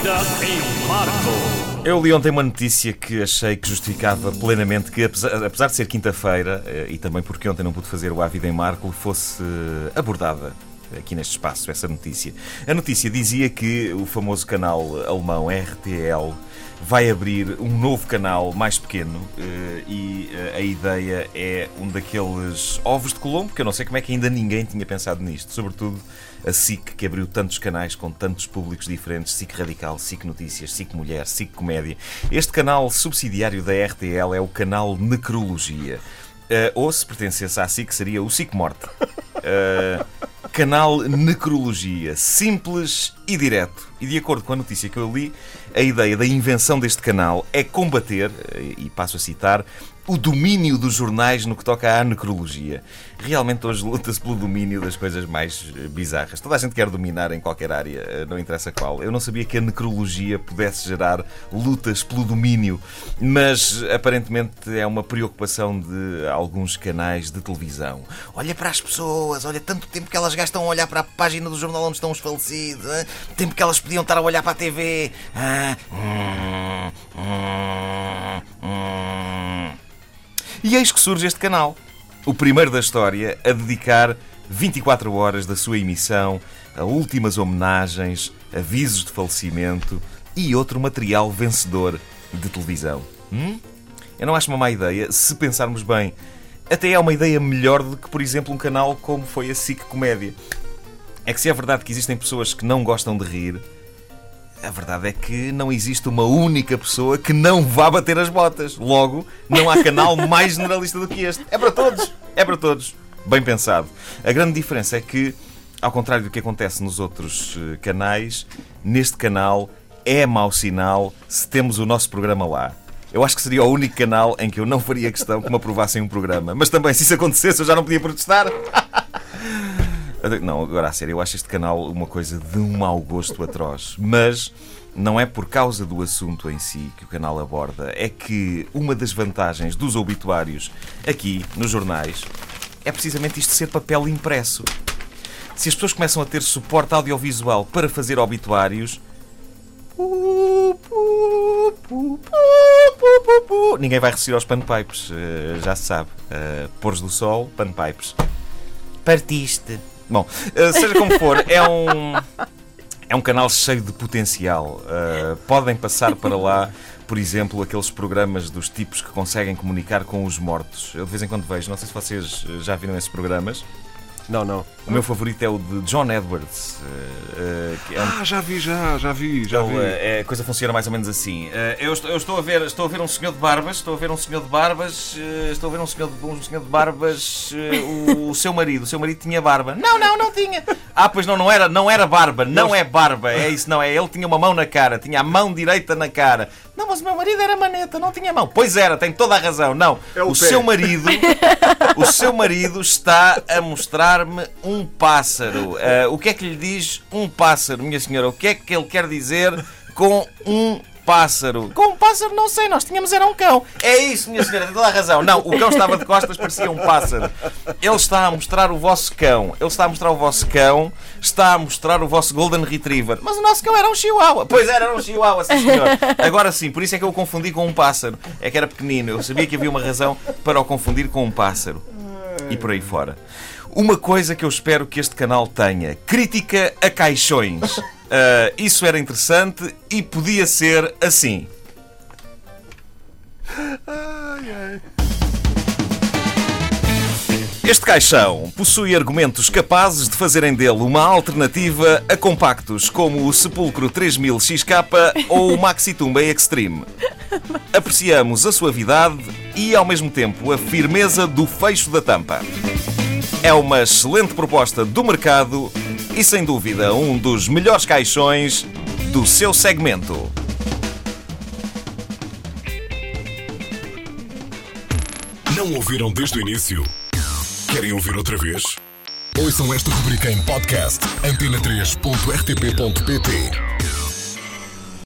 Em Marco. Eu li ontem uma notícia que achei que justificava plenamente que, apesar, apesar de ser quinta-feira, eh, e também porque ontem não pude fazer o A Vida em Marco, fosse eh, abordada aqui neste espaço, essa notícia. A notícia dizia que o famoso canal alemão RTL vai abrir um novo canal mais pequeno eh, e eh, a ideia é um daqueles ovos de Colombo, que eu não sei como é que ainda ninguém tinha pensado nisto, sobretudo a SIC, que abriu tantos canais com tantos públicos diferentes, SIC Radical, SIC Notícias, SIC Mulher, SIC Comédia. Este canal subsidiário da RTL é o canal Necrologia. Uh, ou se pertencesse à SIC, seria o SIC Morte. Canal Necrologia. Simples e direto. E de acordo com a notícia que eu li, a ideia da invenção deste canal é combater, e passo a citar, o domínio dos jornais no que toca à necrologia. Realmente hoje luta-se pelo domínio das coisas mais eh, bizarras. Toda a gente quer dominar em qualquer área, eh, não interessa qual. Eu não sabia que a necrologia pudesse gerar lutas pelo domínio, mas aparentemente é uma preocupação de alguns canais de televisão. Olha para as pessoas, olha tanto tempo que elas gastam a olhar para a página do jornal onde estão os falecidos, hein? tempo que elas podiam estar a olhar para a TV. Ah. E eis que surge este canal, o primeiro da história a dedicar 24 horas da sua emissão a últimas homenagens, avisos de falecimento e outro material vencedor de televisão. Hum? Eu não acho uma má ideia, se pensarmos bem. Até é uma ideia melhor do que, por exemplo, um canal como foi a SIC Comédia. É que se é verdade que existem pessoas que não gostam de rir, a verdade é que não existe uma única pessoa que não vá bater as botas. Logo, não há canal mais generalista do que este. É para todos. É para todos. Bem pensado. A grande diferença é que, ao contrário do que acontece nos outros eh, canais, neste canal é mau sinal se temos o nosso programa lá. Eu acho que seria o único canal em que eu não faria questão que me aprovassem um programa. Mas também, se isso acontecesse, eu já não podia protestar. Não, agora a sério, eu acho este canal uma coisa de um mau gosto atroz. Mas não é por causa do assunto em si que o canal aborda, é que uma das vantagens dos obituários aqui nos jornais é precisamente isto ser papel impresso. Se as pessoas começam a ter suporte audiovisual para fazer obituários. Ninguém vai resistir aos panpipes, eh, já se sabe. Uh, Pôres do sol, panpipes. Partiste. Bom, uh, seja como for, é um. É um canal cheio de potencial. Uh, podem passar para lá, por exemplo, aqueles programas dos tipos que conseguem comunicar com os mortos. Eu de vez em quando vejo, não sei se vocês já viram esses programas. Não, não. O meu favorito é o de John Edwards. Uh, uh, é um... Ah, já vi, já, já vi, já vi. Uh, a coisa funciona mais ou menos assim. Eu estou, eu, estou, a ver, estou a ver um senhor de barbas, estou a ver um senhor de barbas, estou a ver um senhor de, um senhor de barbas, o, o, seu marido, o seu marido tinha barba. Não, não, não tinha. Ah, pois não, não era, não era barba, não é barba, é isso, não é. Ele tinha uma mão na cara, tinha a mão direita na cara. Não, mas o meu marido era maneta, não tinha mão. Pois era, tem toda a razão. Não, é o, o seu marido, o seu marido está a mostrar-me um pássaro. Uh, o que é que lhe diz um pássaro, minha senhora? O que é que ele quer dizer com um pássaro. Com um pássaro, não sei, nós tínhamos era um cão. É isso, minha senhora, tem toda a razão. Não, o cão estava de costas, parecia um pássaro. Ele está a mostrar o vosso cão. Ele está a mostrar o vosso cão, está a mostrar o vosso Golden Retriever. Mas o nosso cão era um chihuahua. Pois era, era um chihuahua, sim senhor. Agora sim, por isso é que eu o confundi com um pássaro. É que era pequenino. Eu sabia que havia uma razão para o confundir com um pássaro. E por aí fora. Uma coisa que eu espero que este canal tenha: crítica a caixões. Uh, isso era interessante e podia ser assim. Este caixão possui argumentos capazes de fazerem dele uma alternativa a compactos como o Sepulcro 3000 XK ou o Maxi Tumba Extreme. Apreciamos a suavidade e, ao mesmo tempo, a firmeza do fecho da tampa. É uma excelente proposta do mercado e, sem dúvida, um dos melhores caixões do seu segmento. Não ouviram desde o início? Querem ouvir outra vez? Ouçam esta rubrica em podcast antena3.rtp.pt